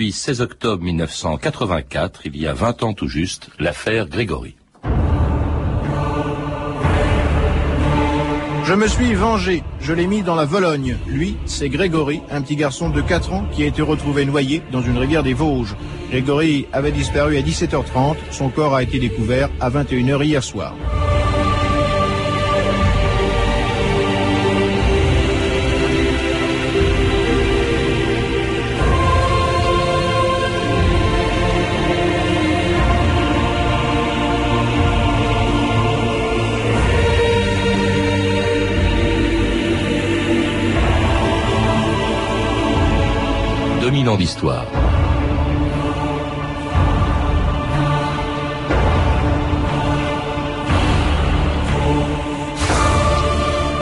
Puis 16 octobre 1984, il y a 20 ans tout juste, l'affaire Grégory. Je me suis vengé, je l'ai mis dans la Vologne. Lui, c'est Grégory, un petit garçon de 4 ans qui a été retrouvé noyé dans une rivière des Vosges. Grégory avait disparu à 17h30, son corps a été découvert à 21h hier soir. D'histoire.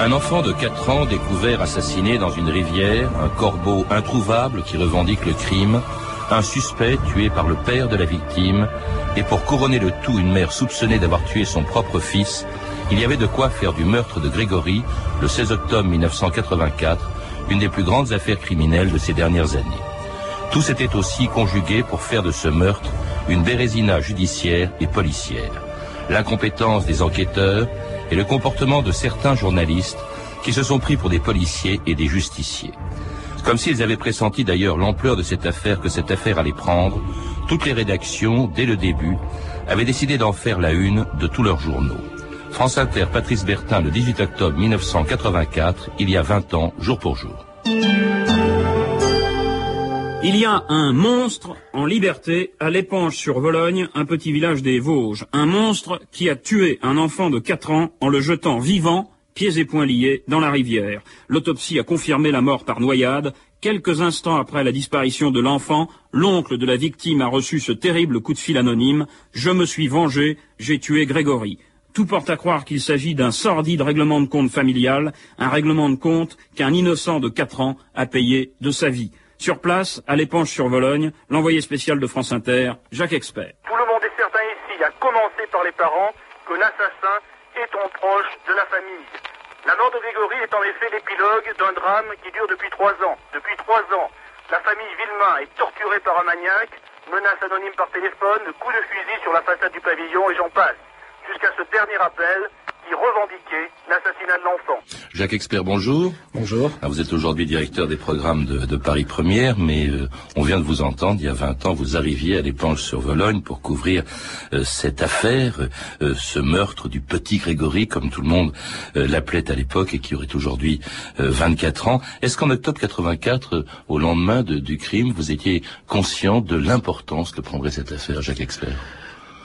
Un enfant de 4 ans découvert assassiné dans une rivière, un corbeau introuvable qui revendique le crime, un suspect tué par le père de la victime, et pour couronner le tout une mère soupçonnée d'avoir tué son propre fils, il y avait de quoi faire du meurtre de Grégory, le 16 octobre 1984, une des plus grandes affaires criminelles de ces dernières années. Tout s'était aussi conjugué pour faire de ce meurtre une bérésina judiciaire et policière. L'incompétence des enquêteurs et le comportement de certains journalistes qui se sont pris pour des policiers et des justiciers. Comme s'ils avaient pressenti d'ailleurs l'ampleur de cette affaire que cette affaire allait prendre, toutes les rédactions, dès le début, avaient décidé d'en faire la une de tous leurs journaux. France Inter, Patrice Bertin, le 18 octobre 1984, il y a 20 ans, jour pour jour. Il y a un monstre en liberté à l'épanche sur Vologne, un petit village des Vosges. Un monstre qui a tué un enfant de 4 ans en le jetant vivant, pieds et poings liés, dans la rivière. L'autopsie a confirmé la mort par noyade. Quelques instants après la disparition de l'enfant, l'oncle de la victime a reçu ce terrible coup de fil anonyme. Je me suis vengé, j'ai tué Grégory. Tout porte à croire qu'il s'agit d'un sordide règlement de compte familial, un règlement de compte qu'un innocent de 4 ans a payé de sa vie. Sur place, à l'épanche sur Vologne, l'envoyé spécial de France Inter, Jacques Expert. Tout le monde est certain ici, à commencer par les parents, que l'assassin est un proche de la famille. La mort de Grégory est en effet l'épilogue d'un drame qui dure depuis trois ans. Depuis trois ans, la famille Villemain est torturée par un maniaque, menace anonyme par téléphone, coup de fusil sur la façade du pavillon et j'en passe. Jusqu'à ce dernier appel, revendiquer l'assassinat de l'enfant. Jacques Expert, bonjour. Bonjour. Ah, vous êtes aujourd'hui directeur des programmes de, Paris Première, mais euh, on vient de vous entendre, il y a 20 ans, vous arriviez à l'épanche sur Vologne pour couvrir euh, cette affaire, euh, ce meurtre du petit Grégory, comme tout le monde l'appelait à l'époque et qui aurait aujourd'hui 24 ans. Est-ce qu'en octobre 84, au lendemain du crime, vous étiez conscient de l'importance que prendrait cette affaire, Jacques Expert?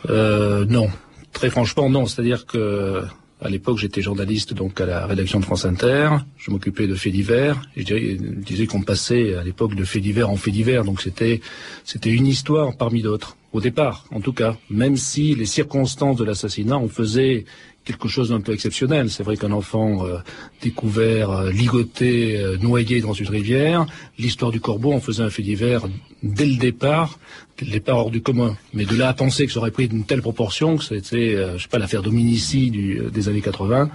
Non. Très franchement, non. C'est-à-dire que à l'époque, j'étais journaliste donc à la rédaction de France Inter. Je m'occupais de faits divers. Je disais qu'on passait à l'époque de faits divers en faits divers. Donc c'était c'était une histoire parmi d'autres. Au départ, en tout cas, même si les circonstances de l'assassinat en faisaient quelque chose d'un peu exceptionnel. C'est vrai qu'un enfant euh, découvert, euh, ligoté, euh, noyé dans une rivière, l'histoire du corbeau en faisait un fait divers dès le départ, dès le départ hors du commun. Mais de là à penser que ça aurait pris une telle proportion, que c'était, je sais pas, l'affaire Dominici des années 80,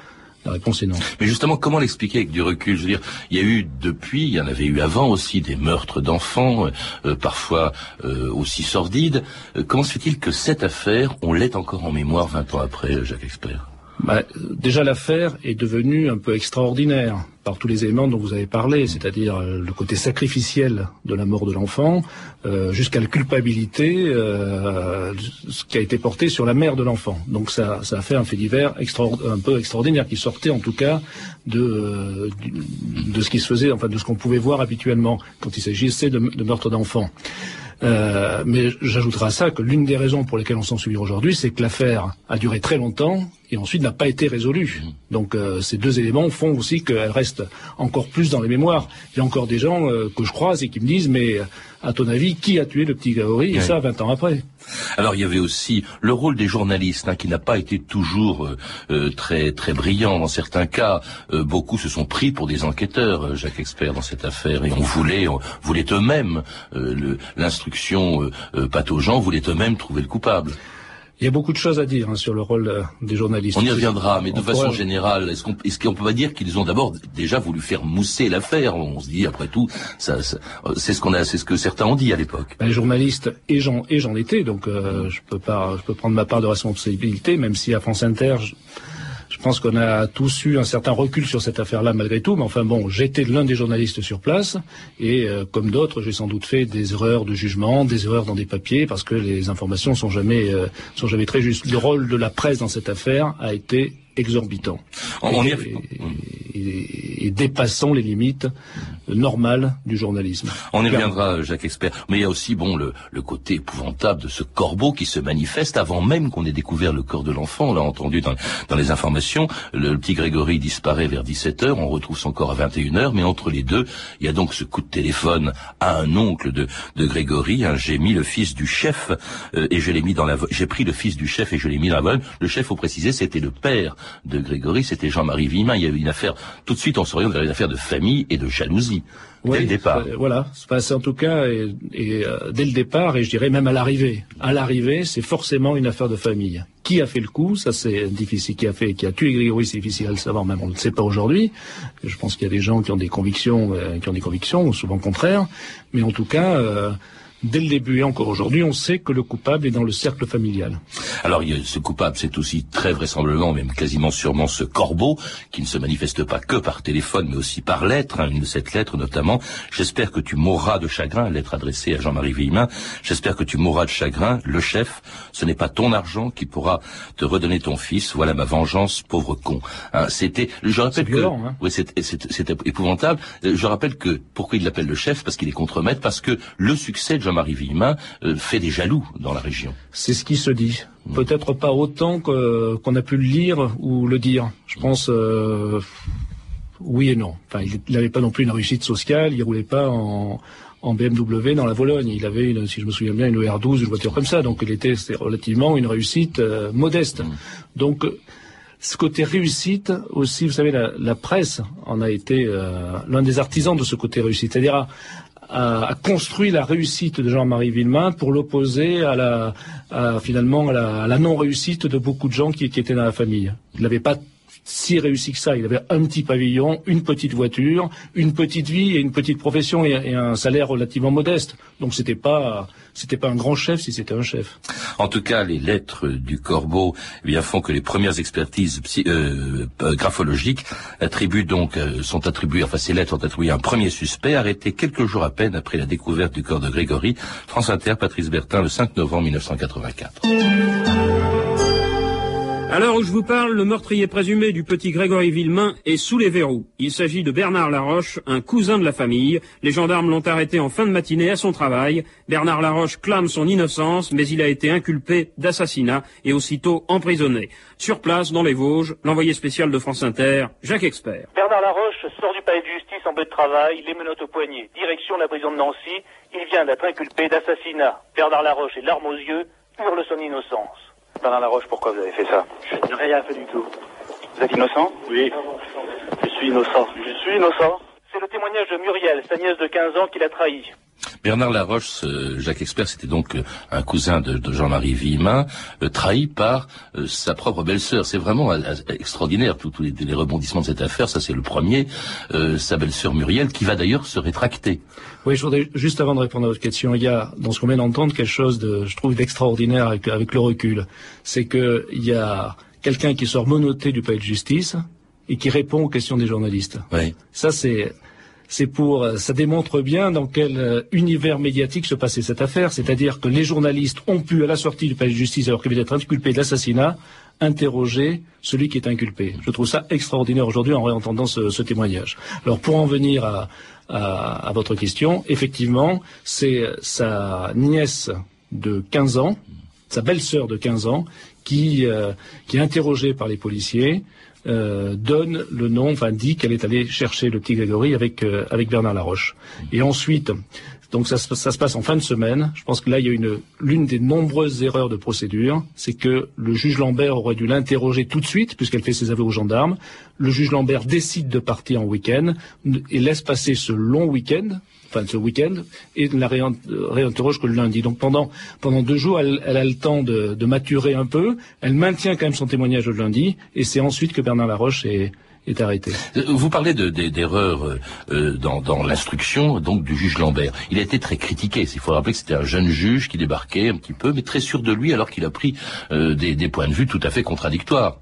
la réponse est non. Mais justement, comment l'expliquer avec du recul? Je veux dire, il y a eu depuis, il y en avait eu avant aussi des meurtres d'enfants, parfois aussi sordides. comment se fait-il que cette affaire, on l'ait encore en mémoire 20 ans après, Jacques Expert? Bah, déjà l'affaire est devenue un peu extraordinaire par tous les éléments dont vous avez parlé, c'est-à-dire euh, le côté sacrificiel de la mort de l'enfant, euh, jusqu'à la culpabilité, euh, ce qui a été porté sur la mère de l'enfant. Donc ça, ça a fait un fait divers un peu extraordinaire qui sortait en tout cas de, de, ce qui se faisait, enfin de ce qu'on pouvait voir habituellement quand il s'agissait de, de meurtre d'enfants. Euh, mais j'ajouterai à ça que l'une des raisons pour lesquelles on s'en souvient aujourd'hui, c'est que l'affaire a duré très longtemps et ensuite n'a pas été résolue. Donc euh, ces deux éléments font aussi qu'elle reste encore plus dans les mémoires. Il y a encore des gens euh, que je croise et qui me disent mais à ton avis, qui a tué le petit Gaori Et ça, 20 ans après? Alors il y avait aussi le rôle des journalistes, hein, qui n'a pas été toujours très très brillant. Dans certains cas, beaucoup se sont pris pour des enquêteurs, Jacques Expert, dans cette affaire, et on voulait, on voulait eux-mêmes l'instruction euh, euh, patogène voulait eux-mêmes trouver le coupable. Il y a beaucoup de choses à dire hein, sur le rôle euh, des journalistes. On y reviendra, mais de On façon pourrait- générale, est-ce qu'on est-ce qu'on peut pas dire qu'ils ont d'abord déjà voulu faire mousser l'affaire? On se dit après tout, ça, ça- euh, c'est ce qu'on a, c'est ce que certains ont dit à l'époque. Ben, journaliste et j'en et j'en étais, donc euh, je peux pas, je peux prendre ma part de responsabilité, même si à France Inter, je, je pense qu'on a tous eu un certain recul sur cette affaire-là malgré tout. Mais enfin bon, j'étais l'un des journalistes sur place et euh, comme d'autres, j'ai sans doute fait des erreurs de jugement, des erreurs dans des papiers parce que les informations sont jamais euh, sont jamais très justes. Le rôle de la presse dans cette affaire a été exorbitant On, et, revient. et- et dépassant les limites normales du journalisme. On y reviendra, Jacques Expert. Mais il y a aussi, bon, le, le côté épouvantable de ce corbeau qui se manifeste avant même qu'on ait découvert le corps de l'enfant. On l'a entendu dans, dans les informations. Le, le petit Grégory disparaît vers 17h. On retrouve son corps à 21h. Mais entre les deux, il y a donc ce coup de téléphone à un oncle de, de Grégory. hein. J'ai mis le fils du chef euh, et je l'ai mis dans la. J'ai pris le fils du chef et je l'ai mis dans la volonne. Le chef, faut préciser, c'était le père de Grégory. C'était Jean-Marie Villemin. Il y avait une affaire. Tout de suite, on s'oriente vers une affaire de famille et de jalousie. Dès Oui, le départ. Voilà, c'est passé en tout cas, et, et, euh, dès le départ, et je dirais même à l'arrivée. À l'arrivée, c'est forcément une affaire de famille. Qui a fait le coup? Ça, c'est difficile. Qui a fait, qui a tué Grégory, c'est difficile à le savoir. Même on ne le sait pas aujourd'hui. Je pense qu'il y a des gens qui ont des convictions, euh, qui ont des convictions, souvent contraires. Mais en tout cas, euh, dès le début et encore aujourd'hui, on sait que le coupable est dans le cercle familial. Alors, ce coupable, c'est aussi très vraisemblablement, même quasiment sûrement, ce corbeau, qui ne se manifeste pas que par téléphone, mais aussi par lettre, hein, une de cette lettre notamment. J'espère que tu mourras de chagrin, lettre adressée à Jean-Marie Villemin. J'espère que tu mourras de chagrin, le chef. Ce n'est pas ton argent qui pourra te redonner ton fils. Voilà ma vengeance, pauvre con. Hein, c'était, je rappelle que, violent, hein. oui, c'est épouvantable. Euh, Je rappelle que, pourquoi il l'appelle le chef? Parce qu'il est contremaître, parce que le succès de Jean-Marie Villemin euh, fait des jaloux dans la région. C'est ce qui se dit. Peut-être pas autant que- qu'on a pu le lire ou le dire. Je pense euh, oui et non. Enfin, il n'avait pas non plus une réussite sociale. Il roulait pas en, en BMW dans la Vologne. Il avait, une, si je me souviens bien, une R12, une voiture comme ça. Donc, il était relativement une réussite euh, modeste. Donc, euh, ce côté réussite aussi, vous savez, la, la presse en a été euh, l'un des artisans de ce côté réussite. C'est-à-dire a- construit la réussite de Jean-Marie Villemin pour l'opposer à la, finalement, à la, la non-réussite de beaucoup de gens qui, qui étaient dans la famille. Il n'avait pas si réussi que ça. Il avait un petit pavillon, une petite voiture, une petite vie et une petite profession et, un salaire relativement modeste. Donc c'était pas, c'était pas un grand chef si c'était un chef. En tout cas, les lettres du corbeau eh bien, font que les premières expertises euh, euh, graphologiques attribuent donc euh, sont attribuées, enfin ces lettres sont attribuées à un premier suspect arrêté quelques jours à peine après la découverte du corps de Grégory. France Inter, Patrice Bertin, le 5 novembre 1984. À l'heure où je vous parle, le meurtrier présumé du petit Grégory Villemain est sous les verrous. Il s'agit de Bernard Laroche, un cousin de la famille. Les gendarmes l'ont arrêté en fin de matinée à son travail. Bernard Laroche clame son innocence, mais il a été inculpé d'assassinat et aussitôt emprisonné. Sur place, dans les Vosges, l'envoyé spécial de France Inter, Jacques Expert. Bernard Laroche sort du palais de justice en peu de travail, les menottes au poignet. Direction de la prison de Nancy, il vient d'être inculpé d'assassinat. Bernard Laroche est larmes aux yeux, hurle son innocence. Bernard Laroche, pourquoi vous avez fait ça Je n'ai rien fait du tout. Vous êtes innocent Oui, je suis innocent. Je suis innocent. C'est le témoignage de Muriel, sa nièce de 15 ans, qui l'a trahi. Bernard Laroche, euh, Jacques Expert, c'était donc euh, un cousin de, de Jean-Marie Villemin, euh, trahi par euh, sa propre belle-sœur. C'est vraiment euh, extraordinaire, tous les, les rebondissements de cette affaire. Ça, c'est le premier. Euh, sa belle-sœur Muriel, qui va d'ailleurs se rétracter. Oui, je voudrais juste avant de répondre à votre question, il y a dans ce qu'on vient d'entendre quelque chose de, je trouve, d'extraordinaire avec, avec le recul. C'est que il y a quelqu'un qui sort menotté du palais de justice et qui répond aux questions des journalistes. Oui. Ça, c'est c'est pour, euh, ça démontre bien dans quel euh, univers médiatique se passait cette affaire. C'est-à-dire que les journalistes ont pu, à la sortie du palais de justice, alors qu'il vient d'être inculpé d'assassinat, interroger celui qui est inculpé. Je trouve ça extraordinaire aujourd'hui en réentendant ce, témoignage. Alors pour en venir à, à, à votre question, effectivement, c'est sa nièce de 15 ans, sa belle-sœur de 15 ans, qui, euh, qui est interrogée par les policiers, euh, donne le nom, enfin dit qu'elle est allée chercher le petit Grégory avec, euh, avec Bernard Laroche. Et ensuite, donc ça, se- ça se passe en fin de semaine. Je pense que là, il y a une l'une des nombreuses erreurs de procédure, c'est que le juge Lambert aurait dû l'interroger tout de suite, puisqu'elle fait ses aveux aux gendarmes. Le juge Lambert décide de partir en week-end et laisse passer ce long week-end enfin ce week-end, et la réinterroge que le lundi. Donc pendant pendant deux jours, elle, a le temps de, de, maturer un peu. Elle maintient quand même son témoignage le lundi, et c'est ensuite que Bernard Laroche est est arrêté. Euh, vous parlez d'erreurs de, euh, dans, dans l'instruction donc du juge Lambert. Il a été très critiqué. Il faut rappeler que c'était un jeune juge qui débarquait un petit peu, mais très sûr de lui, alors qu'il a pris euh, des, des points de vue tout à fait contradictoires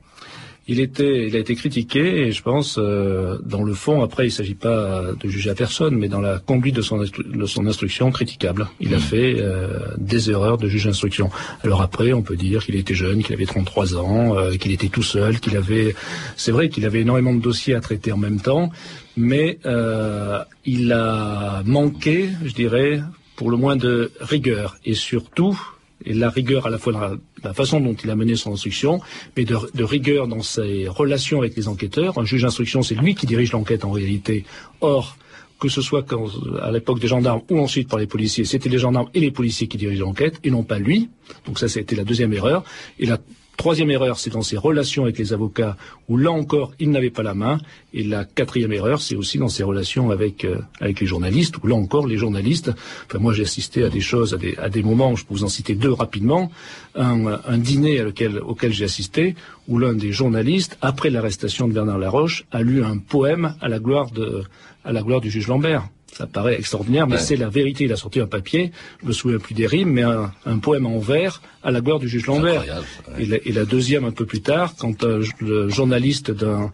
il était, il a été critiqué et je pense, euh, dans le fond, après, il ne s'agit pas de juger à personne, mais dans la conduite de son, de son instruction, critiquable. Il a mm. fait euh, des erreurs de juge d'instruction. Alors après, on peut dire qu'il était jeune, qu'il avait 33 ans, euh, qu'il était tout seul, qu'il avait, c'est vrai qu'il avait énormément de dossiers à traiter en même temps, mais il a manqué, je dirais, pour le moins de rigueur et surtout et la rigueur à la fois dans la, façon dont il a mené son instruction, mais de, rigueur dans ses relations avec les enquêteurs. Un juge d'instruction, c'est lui qui dirige l'enquête en réalité. Or, que ce soit à l'époque des gendarmes ou ensuite par les policiers, c'était les gendarmes et les policiers qui dirigent l'enquête et non pas lui. Donc ça, c'était la deuxième erreur. Et la Troisième erreur, c'est dans ses relations avec les avocats, où là encore, il n'avait pas la main. Et la quatrième erreur, c'est aussi dans ses relations avec, euh, avec les journalistes, où là encore, les journalistes, enfin moi j'ai assisté à des choses, à des, à des moments, je peux vous en citer deux rapidement, un, dîner auquel j'ai assisté, où l'un des journalistes, après l'arrestation de Bernard Laroche, a lu un poème à la gloire, de, à la gloire du juge Lambert. Ça paraît extraordinaire, mais c'est la vérité. Il a sorti un papier, je me souviens plus des rimes, mais un, poème en vers à la gloire du juge Lambert. Et, la, deuxième un peu plus tard, quand euh, le journaliste d'un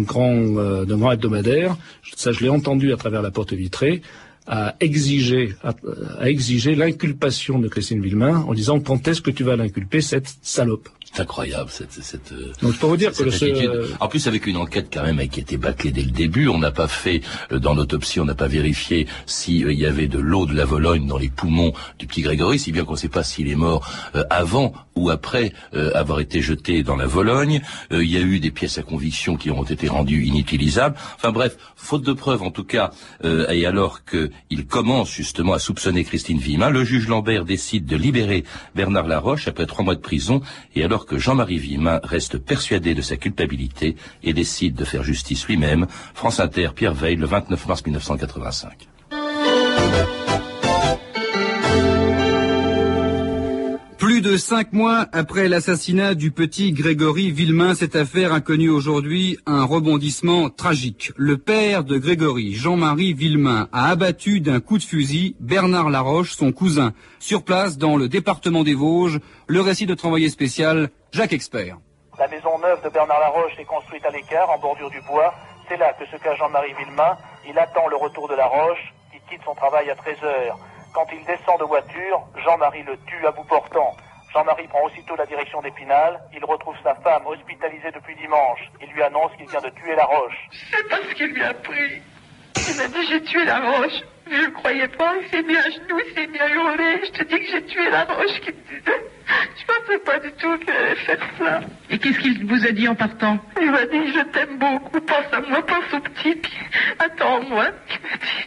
grand, euh, d'un grand hebdomadaire, ça je l'ai entendu à travers la porte vitrée, a exigé, a, exigé l'inculpation de Christine Villemain en disant quand est-ce que tu vas l'inculper cette salope? C'est incroyable cette, cette euh, Donc pour vous dire que le En plus avec une enquête quand même qui était bâclée dès le début, on n'a pas fait euh, dans l'autopsie, on n'a pas vérifié s'il euh, y avait de l'eau de la Vologne dans les poumons du petit Grégory, si bien qu'on ne sait pas s'il est mort avant ou après avoir été jeté dans la Vologne. il y a eu des pièces à conviction qui ont été rendues inutilisables. Enfin bref, faute de preuves en tout cas, et alors qu'il commence justement à soupçonner Christine Vima, le juge Lambert décide de libérer Bernard Laroche après trois mois de prison et alors que Jean-Marie Villemin reste persuadé de sa culpabilité et décide de faire justice lui-même. France Inter, Pierre Veil, le 29 mars 1985. Plus de cinq mois après l'assassinat du petit Grégory Villemain, cette affaire a connu aujourd'hui un rebondissement tragique. Le père de Grégory, Jean-Marie Villemain, a abattu d'un coup de fusil Bernard Laroche, son cousin. Sur place, dans le département des Vosges, le récit de travail spécial, Jacques Expert. La maison neuve de Bernard Laroche est construite à l'écart, en bordure du bois. C'est là que se cache Jean-Marie Villemain. Il attend le retour de Laroche, qui quitte son travail à 13 heures. Quand il descend de voiture, Jean-Marie le tue à bout portant. Jean-Marie prend aussitôt la direction d'Épinal. Il retrouve sa femme hospitalisée depuis dimanche. Il lui annonce qu'il vient de tuer la roche. C'est parce qu'il lui a pris. Il m'a dit j'ai tué la roche. Je ne croyais pas. Il s'est mis à genoux, il s'est mis à hurler. Je te dis que j'ai tué la roche. Qui me disait. Je pensais pas du tout qu'il allait faire ça. Et qu'est-ce qu'il vous a dit en partant? Il m'a dit je t'aime beaucoup. Pense à moi, pense au petit. Attends-moi. Il m'a dit.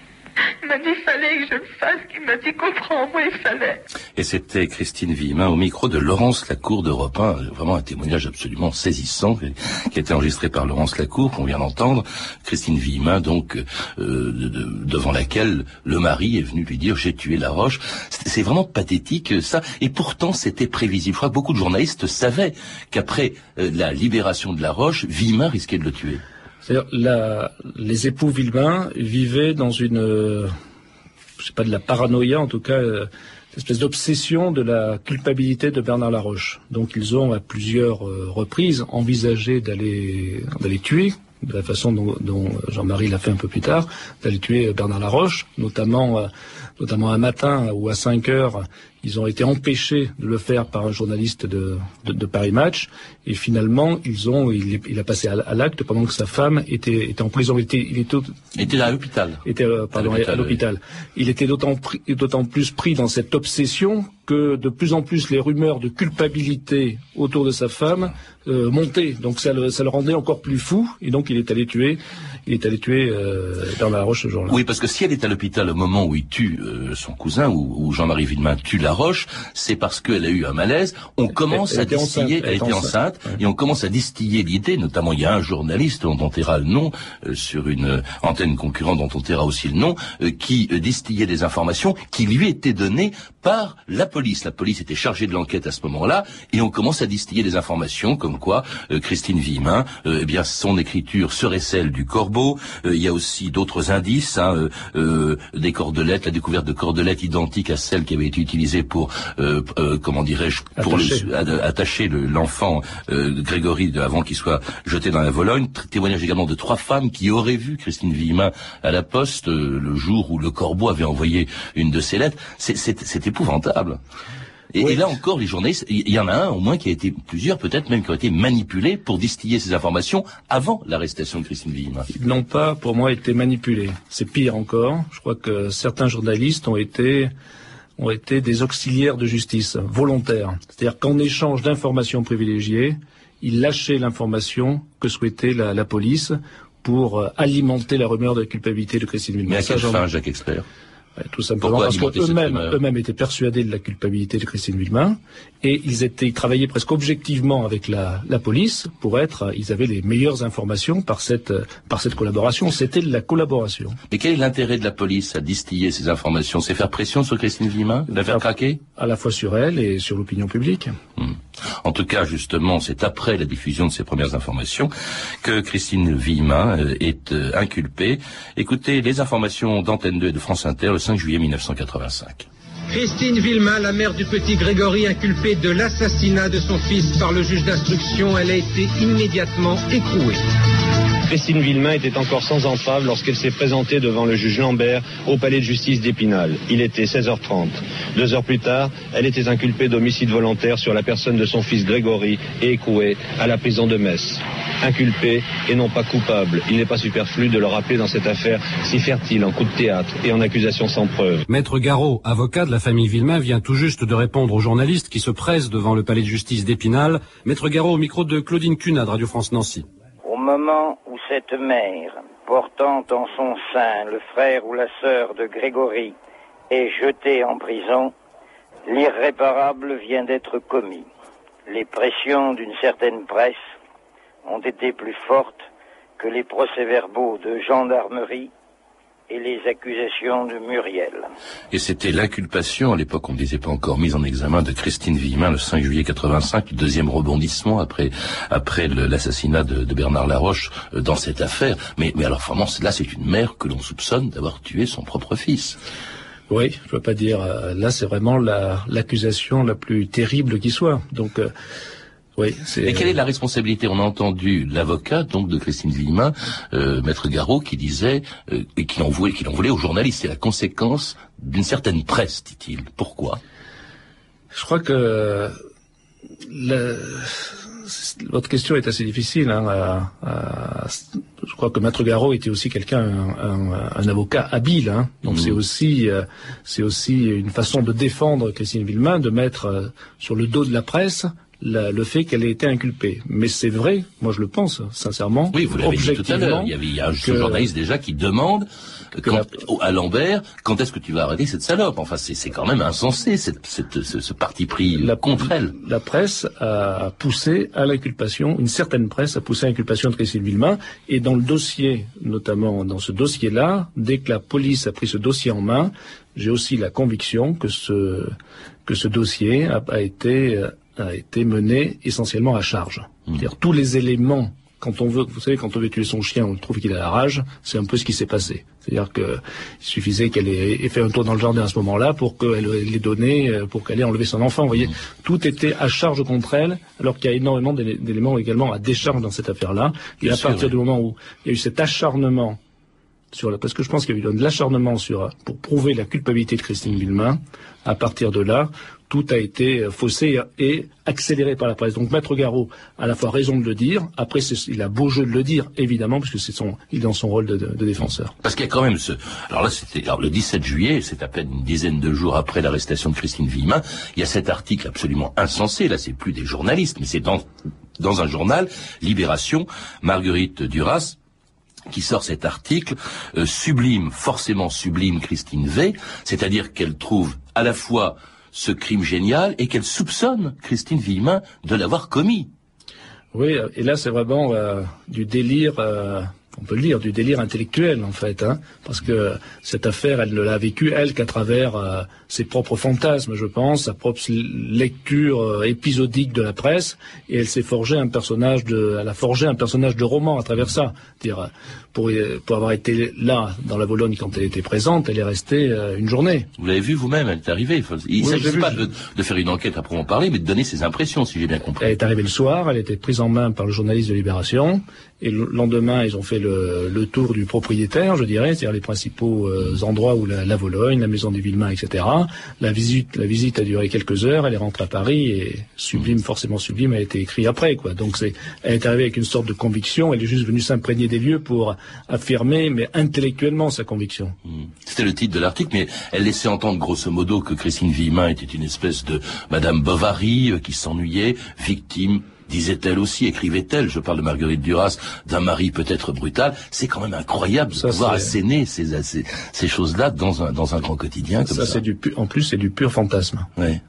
Il m'a dit qu'il fallait que je le fasse, qu'il m'a dit comprends-moi, il fallait. Et c'était Christine Villemin au micro de Laurence Lacour d'Europe 1, vraiment un témoignage absolument saisissant qui a été enregistré par Laurence Lacour qu'on vient d'entendre. Christine Villemin donc euh, devant laquelle le mari est venu lui dire j'ai tué la roche. C'est vraiment pathétique ça et pourtant c'était prévisible. Je crois que beaucoup de journalistes savaient qu'après euh, la libération de la roche, Villemin risquait de le tuer. Les époux Villemain vivaient dans une, euh, je sais pas de la paranoïa, en tout cas, euh, une espèce d'obsession de la culpabilité de Bernard Laroche. Donc, ils ont à plusieurs euh, reprises envisagé d'aller tuer de la façon dont, Jean-Marie l'a fait un peu plus tard, d'aller tuer Bernard Laroche, notamment notamment un matin ou à 5 heures, ils ont été empêchés de le faire par un journaliste de, de, Paris Match. Et finalement, ils ont, il, il a passé à, l'acte pendant que sa femme était, était en prison. Il était, il était, était à l'hôpital. Était, euh, pardon, à l'hôpital. Il était d'autant, d'autant plus pris dans cette obsession que de plus en plus les rumeurs de culpabilité autour de sa femme euh, montaient. Donc ça le, ça le rendait encore plus fou. Et donc il est allé tuer, il est allé tuer euh, Bernard Laroche ce jour-là. Oui, parce que si elle est à l'hôpital au moment où il tue euh, son cousin, ou, Jean-Marie Villemain tue Laroche, c'est parce qu'elle a eu un malaise. On commence elle à distiller, enceinte, elle était enceinte, et on commence à distiller l'idée, notamment il y a un journaliste dont on taira le nom, euh, sur une euh, antenne concurrente dont on taira aussi le nom, euh, qui euh, distillait des informations qui lui étaient données par la police. La police était chargée de l'enquête à ce moment-là, et on commence à distiller des informations comme quoi euh, Christine Villemin, euh, eh bien son écriture serait celle du corbeau. Euh, il y a aussi d'autres indices, hein, euh, euh, des cordelettes, la découverte de cordelettes identiques à celles qui avaient été utilisées pour, euh, euh, comment dirais-je, pour Attacher. le, ad- attacher le- l'enfant euh, Grégory de- avant qu'il soit jeté dans la Vologne. Témoignage également de trois femmes qui auraient vu Christine Villemin à la poste euh, le jour où le corbeau avait envoyé une de ses lettres. C'est- C'est c'est épouvantable. Et, Oui. et là encore, les journalistes, il y en a un au moins qui a été, plusieurs peut-être même qui ont été manipulés pour distiller ces informations avant l'arrestation de Christine Villemin. Ils n'ont pas, pour moi, été manipulés. C'est pire encore. Je crois que certains journalistes ont été ont été des auxiliaires de justice volontaires. C'est-à-dire qu'en échange d'informations privilégiées, ils lâchaient l'information que souhaitait la, la police pour euh, alimenter la rumeur de la culpabilité de Christine Villemin. Mais à quelle fin, Jacques Expert? Tout simplement Pourquoi parce qu'eux-mêmes eux-mêmes étaient persuadés de la culpabilité de Christine Villemin et ils étaient ils travaillaient presque objectivement avec la, la police pour être ils avaient les meilleures informations par cette par cette collaboration. C'était de la collaboration. Mais quel est l'intérêt de la police à distiller ces informations? C'est faire pression sur Christine Villemin La faire craquer? à la fois sur elle et sur l'opinion publique. Hmm. En tout cas, justement, c'est après la diffusion de ces premières informations que Christine Villemin euh, est euh, inculpée. Écoutez les informations d'Antenne 2 et de France Inter le 5 juillet 1985. Christine Villemin, la mère du petit Grégory, inculpée de l'assassinat de son fils par le juge d'instruction, elle a été immédiatement écrouée. Christine Villemin était encore sans entrave lorsqu'elle s'est présentée devant le juge Lambert au palais de justice d'Épinal. Il était 16h30. Deux heures plus tard, elle était inculpée d'homicide volontaire sur la personne de son fils Grégory et écrouée à la prison de Metz. Inculpée et non pas coupable. Il n'est pas superflu de le rappeler dans cette affaire si fertile en coups de théâtre et en accusations sans preuve. Maître Garot, avocat de la famille Villemain, vient tout juste de répondre aux journalistes qui se pressent devant le palais de justice d'Épinal. Maître Garot au micro de Claudine Cunard, Radio France Nancy. Au moment cette mère, portant en son sein le frère ou la sœur de Grégory, est jetée en prison, l'irréparable vient d'être commis. Les pressions d'une certaine presse ont été plus fortes que les procès-verbaux de gendarmerie et les accusations de Muriel. Et c'était l'inculpation, à l'époque on ne disait pas encore mise en examen de Christine Villemin le 5 juillet 85, le deuxième rebondissement après après l'assassinat de, de Bernard Laroche euh, dans cette affaire. Mais, mais alors vraiment, là c'est une mère que l'on soupçonne d'avoir tué son propre fils. Oui, je ne veux pas dire. euh, là, c'est vraiment la- l'accusation la, plus terrible qui soit. Donc, euh, oui, c'est. Et quelle est la responsabilité? On a entendu l'avocat donc de Christine Villemin, euh, maître Garot, qui disait euh, et qui en voulait, qui en voulait aux journalistes. C'est la conséquence d'une certaine presse, dit-il. Pourquoi? Je crois que la- votre question est assez difficile. hein, à- à- je crois que Maître Garot était aussi quelqu'un, un, un- un avocat habile. hein. donc c'est aussi, euh, c'est aussi une façon de défendre Christine Villemin, de mettre euh, sur le dos de la presse la- le fait qu'elle ait été inculpée. Mais c'est vrai, moi je le pense sincèrement. Oui, vous l'avez dit tout à l'heure. Il y avait il y a un que- journaliste déjà qui demande quand- à Lambert quand est-ce que tu vas arrêter cette salope? Enfin, c'est c'est quand même insensé cette, cette- ce, ce parti pris La- contre elle. La presse a poussé à l'inculpation, une certaine presse a poussé à l'inculpation de Christine Villemin, et dans le dossier, notamment dans ce dossier-là, dès que la police a pris ce dossier en main, j'ai aussi la conviction que ce, que ce dossier a, a été, euh, a été mené essentiellement à charge. C'est-à-dire tous les éléments quand on veut, vous savez, quand on veut tuer son chien, on trouve qu'il a la rage. C'est un peu ce qui s'est passé. C'est-à-dire que il suffisait qu'elle ait, ait fait un tour dans le jardin à ce moment-là pour qu'elle l'ait donné, euh, pour qu'elle ait enlevé son enfant. Vous voyez, tout était à charge contre elle, alors qu'il y a énormément d'élé- d'éléments également à décharge dans cette affaire-là. Et Bien à sûr, partir oui. du moment où il y a eu cet acharnement sur la, parce que je pense qu'il y a eu de l'acharnement sur pour prouver la culpabilité de Christine Villemain. À partir de là, tout a été faussé et accéléré par la presse. Donc Maître Garot a à la fois raison de le dire. Après, il a beau jeu de le dire, évidemment, puisque c'est son, il est dans son rôle de, défenseur. Parce qu'il y a quand même ce. Alors là, c'était le 17 juillet, c'est à peine une dizaine de jours après l'arrestation de Christine Villemin. Il y a cet article absolument insensé. Là, c'est plus des journalistes, mais c'est dans dans un journal, Libération, Marguerite Duras qui sort cet article, euh, sublime, forcément sublime Christine V, c'est-à-dire qu'elle trouve à la fois ce crime génial et qu'elle soupçonne Christine Villemin de l'avoir commis. Oui, et là c'est vraiment euh, du délire, euh, on peut le dire, du délire intellectuel en fait, hein, parce que cette affaire, elle ne l'a vécue elle qu'à travers euh, ses propres fantasmes, je pense, sa propre lecture euh, épisodique de la presse, et elle s'est forgé un personnage de, elle a forgé un personnage de roman à travers ça. Dire, pour, pour avoir été là dans la Vologne quand elle était présente, elle est restée euh, une journée. Vous l'avez vu vous-même, elle est arrivée. Il ne Oui, s'agit pas de, de faire une enquête à proprement parler, mais de donner ses impressions, si j'ai bien compris. Elle est arrivée le soir, elle a été prise en main par le journaliste de Libération, et le lendemain, ils ont fait le, le tour du propriétaire, je dirais, c'est-à-dire les principaux euh, endroits où la, la Vologne, la maison des Villemains, etc. La visite, la visite a duré quelques heures, elle est rentrée à Paris, et Sublime, forcément Sublime, a été écrit après, quoi. Donc c'est, elle est arrivée avec une sorte de conviction, elle est juste venue s'imprégner des lieux pour affirmer, mais intellectuellement, sa conviction. C'était le titre de l'article, mais elle laissait entendre grosso modo que Christine Villemin était une espèce de Madame Bovary euh, qui s'ennuyait, victime disait-elle aussi, écrivait-elle, je parle de Marguerite Duras, d'un mari peut-être brutal. C'est quand même incroyable de Ça, pouvoir c'est- asséner ces, ces, ces choses-là dans un, dans un grand quotidien comme ça. Du pu- en plus, c'est du pur fantasme. Ouais.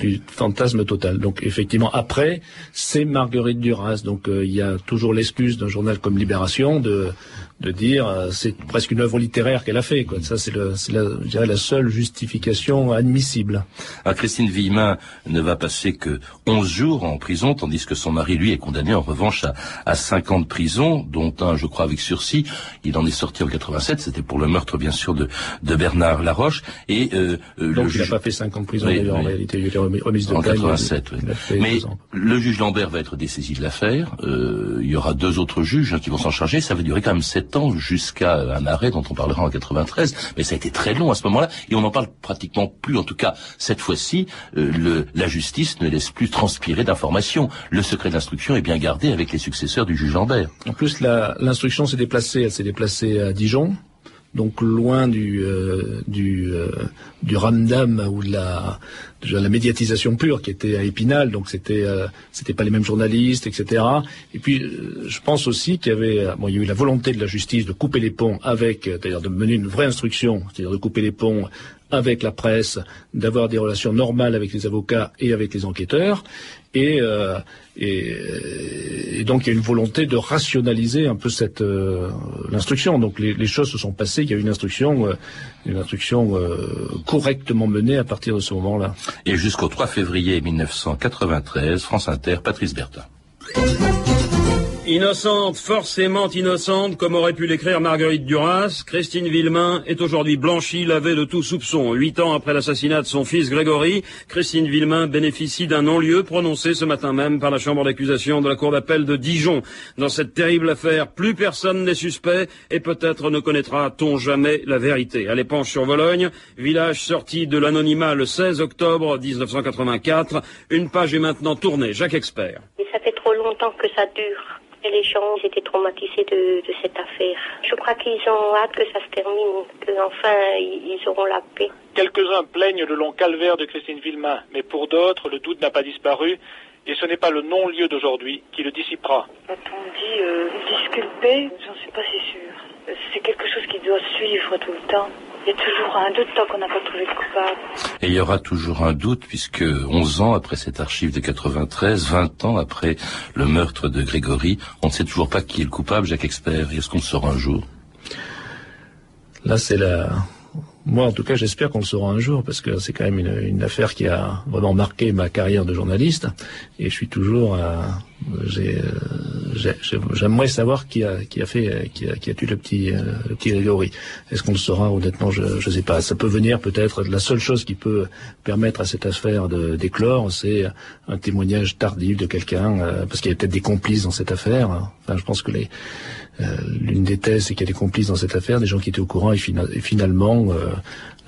Du fantasme total. Donc effectivement, après, c'est Marguerite Duras. Donc euh, il y a toujours l'excuse d'un journal comme Libération de de dire euh, c'est presque une œuvre littéraire qu'elle a fait. Quoi. Ça c'est la, je dirais la seule justification admissible. Ah, Christine Villemin ne va passer que 11 jours en prison, tandis que son mari, lui, est condamné en revanche à, à 5 ans de prison, dont un, je crois, avec sursis. Il en est sorti en 87, c'était pour le meurtre, bien sûr, de, de Bernard Laroche. Et euh, euh, Donc le il n'a juge... pas fait 5 ans de prison Oui, d'ailleurs en réalité. Il a été remis- de En peine. 87, oui. il Mais le juge Lambert va être dessaisi de l'affaire. Euh, il y aura deux autres juges hein, qui vont s'en charger. Ça va durer quand même jusqu'à un arrêt dont on parlera en 93. Mais ça a été très long à ce moment-là et on n'en parle pratiquement plus. En tout cas, cette fois-ci, euh, la justice ne laisse plus transpirer d'informations. Le secret de l'instruction est bien gardé avec les successeurs du juge Lambert. En plus, l'instruction s'est déplacée. Elle s'est déplacée à Dijon, donc loin du euh, du euh, du ramdam ou de la de la médiatisation pure qui était à Épinal. Donc c'était euh, c'était pas les mêmes journalistes, etc. Et puis euh, je pense aussi qu'il y avait euh, bon, il y a eu la volonté de la justice de couper les ponts avec, euh, c'est-à-dire de mener une vraie instruction, c'est-à-dire de couper les ponts avec la presse, d'avoir des relations normales avec les avocats et avec les enquêteurs. Et, euh, et, donc il y a une volonté de rationaliser un peu cette euh, l'instruction. Donc les, choses se sont passées. Il y a une instruction, euh, une instruction euh, correctement menée à partir de ce moment-là. Et jusqu'au 3 février 1993, France Inter, Patrice Bertin. Innocente, forcément innocente, comme aurait pu l'écrire Marguerite Duras, Christine Villemain est aujourd'hui blanchie, lavée de tout soupçon. Huit ans après l'assassinat de son fils Grégory, Christine Villemain bénéficie d'un non-lieu prononcé ce matin même par la chambre d'accusation de la cour d'appel de Dijon. Dans cette terrible affaire, plus personne n'est suspect et peut-être ne connaîtra-t-on jamais la vérité. À l'épanche sur Vologne, village sorti de l'anonymat le 16 octobre 1984, une page est maintenant tournée. Jacques Expert. Mais ça fait trop longtemps que ça dure. Les gens ils étaient traumatisés de, de cette affaire. Je crois qu'ils ont hâte que ça se termine, qu'enfin ils, ils auront la paix. Quelques-uns plaignent le long calvaire de Christine Villemain, mais pour d'autres, le doute n'a pas disparu, et ce n'est pas le non-lieu d'aujourd'hui qui le dissipera. Quand on dit euh, disculper, j'en suis pas si sûre. C'est quelque chose qui doit suivre tout le temps. Il y a toujours un doute tant qu'on n'a pas trouvé le coupable. Et il y aura toujours un doute puisque 11 ans après cette archive de 93, 20 ans après le meurtre de Grégory, on ne sait toujours pas qui est le coupable, Jacques Expert. Est-ce qu'on le saura un jour? Là, c'est la. Moi, en tout cas, j'espère qu'on le saura un jour, parce que c'est quand même une, une affaire qui a vraiment marqué ma carrière de journaliste, et je suis toujours. euh, euh, j'ai- j'ai- J'aimerais savoir qui a, qui a fait, qui a, qui a tué le petit, euh, le petit Grégory. Est-ce qu'on le saura? Honnêtement, je ne sais pas. Ça peut venir peut-être. La seule chose qui peut permettre à cette affaire d'éclore, c'est un témoignage tardif de quelqu'un, euh, parce qu'il y a peut-être des complices dans cette affaire. Enfin, je pense que les euh, l'une des thèses, c'est qu'il y a des complices dans cette affaire, des gens qui étaient au courant et, et finalement euh,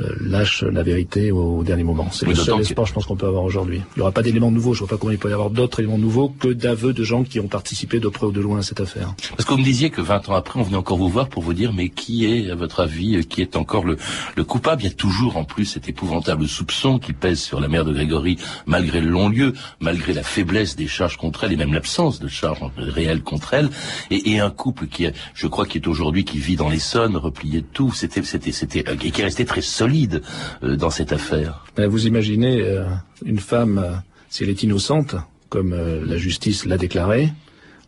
euh, lâchent la vérité au, au dernier moment. C'est Oui, le seul que- espoir, je pense, qu'on peut avoir aujourd'hui. Il n'y aura pas d'éléments nouveaux. Je vois pas comment il peut y avoir d'autres éléments nouveaux que d'aveux aveux de gens qui ont participé de près ou de loin à cette affaire. Parce que vous me disiez que 20 ans après, on venait encore vous voir pour vous dire, mais qui est, à votre avis, euh, qui est encore le, le coupable? Il y a toujours en plus cet épouvantable soupçon qui pèse sur la mère de Grégory, malgré le long lieu, malgré la faiblesse des charges contre elle et même l'absence de charges réelles contre elle, et, et un couple qui, je crois, qui est aujourd'hui, qui vit dans l'Essonne, replié de tout, c'était, c'était, c'était, et qui est resté très solide euh, dans cette affaire. Ben, vous imaginez euh, une femme, euh, si elle est innocente, comme la justice l'a déclaré,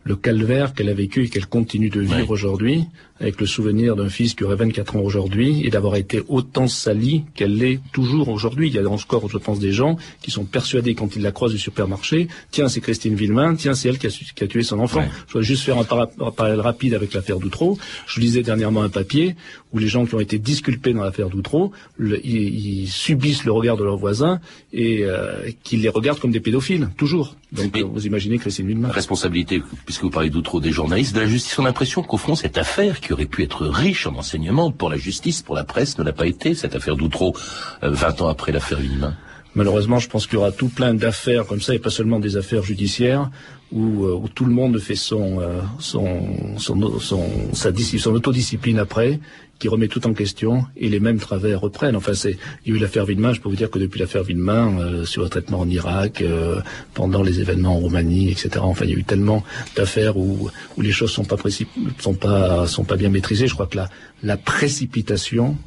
le calvaire qu'elle a vécu et qu'elle continue de vivre aujourd'hui, avec le souvenir d'un fils qui aurait 24 ans aujourd'hui, et d'avoir été autant sali qu'elle l'est toujours aujourd'hui. Il y a encore, je pense, des gens qui sont persuadés quand ils la croisent du supermarché, tiens, c'est Christine Villemain, tiens, c'est elle qui a, su- qui a tué son enfant. Je voudrais juste faire un, para- un parallèle rapide avec l'affaire Doutreau. Je lisais dernièrement un papier où les gens qui ont été disculpés dans l'affaire Doutreau, le- ils, ils subissent le regard de leurs voisins et euh, qu'ils les regardent comme des pédophiles, toujours. Donc vous imaginez Christine Villemain. Responsabilité, puisque vous parlez d'outre des journalistes, de la justice, on a l'impression qu'au fond, cette affaire qui aurait pu être riche en enseignements pour la justice, pour la presse, ne l'a pas été, cette affaire d'Outreau, euh, 20 ans après l'affaire Villemain. Malheureusement, je pense qu'il y aura tout plein d'affaires comme ça, et pas seulement des affaires judiciaires, où, euh, où tout le monde fait son, euh, son, son, son, sa son autodiscipline après, qui remet tout en question, et les mêmes travers reprennent. Enfin, c'est, il y a eu l'affaire Villemain, je peux vous dire que depuis l'affaire Villemain, euh, sur le traitement en Irak, euh, pendant les événements en Roumanie, etc. Enfin, il y a eu tellement d'affaires où, où les choses sont pas sont pas, sont pas bien maîtrisées. Je crois que la, la précipitation,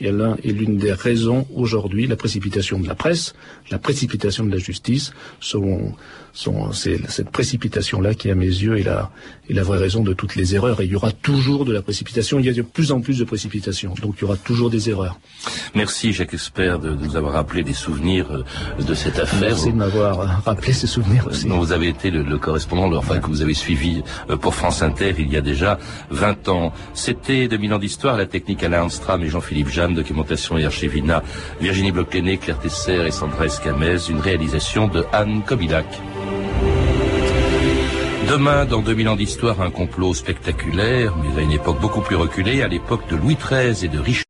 et l'un est l'une des raisons aujourd'hui, la précipitation de la presse, la précipitation de la justice, sont, sont, c'est cette précipitation-là qui, à mes yeux, est la, est la vraie raison de toutes les erreurs. Et il y aura toujours de la précipitation. Il y a de plus en plus de précipitation. Donc il y aura toujours des erreurs. Merci Jacques Expert de, nous avoir rappelé des souvenirs euh, de cette affaire. Merci de m'avoir euh, rappelé ces souvenirs aussi. dont vous avez été le, le correspondant, enfin que vous avez suivi euh, pour France Inter il y a déjà 20 ans. C'était 2000 ans d'histoire, la technique Alain Armstrong et Jean-Philippe Documentation et archivina, Virginie Bloclené, Claire Tesser et Sandra Escamez, une réalisation de Anne Kobilac. Demain, dans 2000 ans d'histoire, un complot spectaculaire, mais à une époque beaucoup plus reculée, à l'époque de Louis XIII et de Richelieu.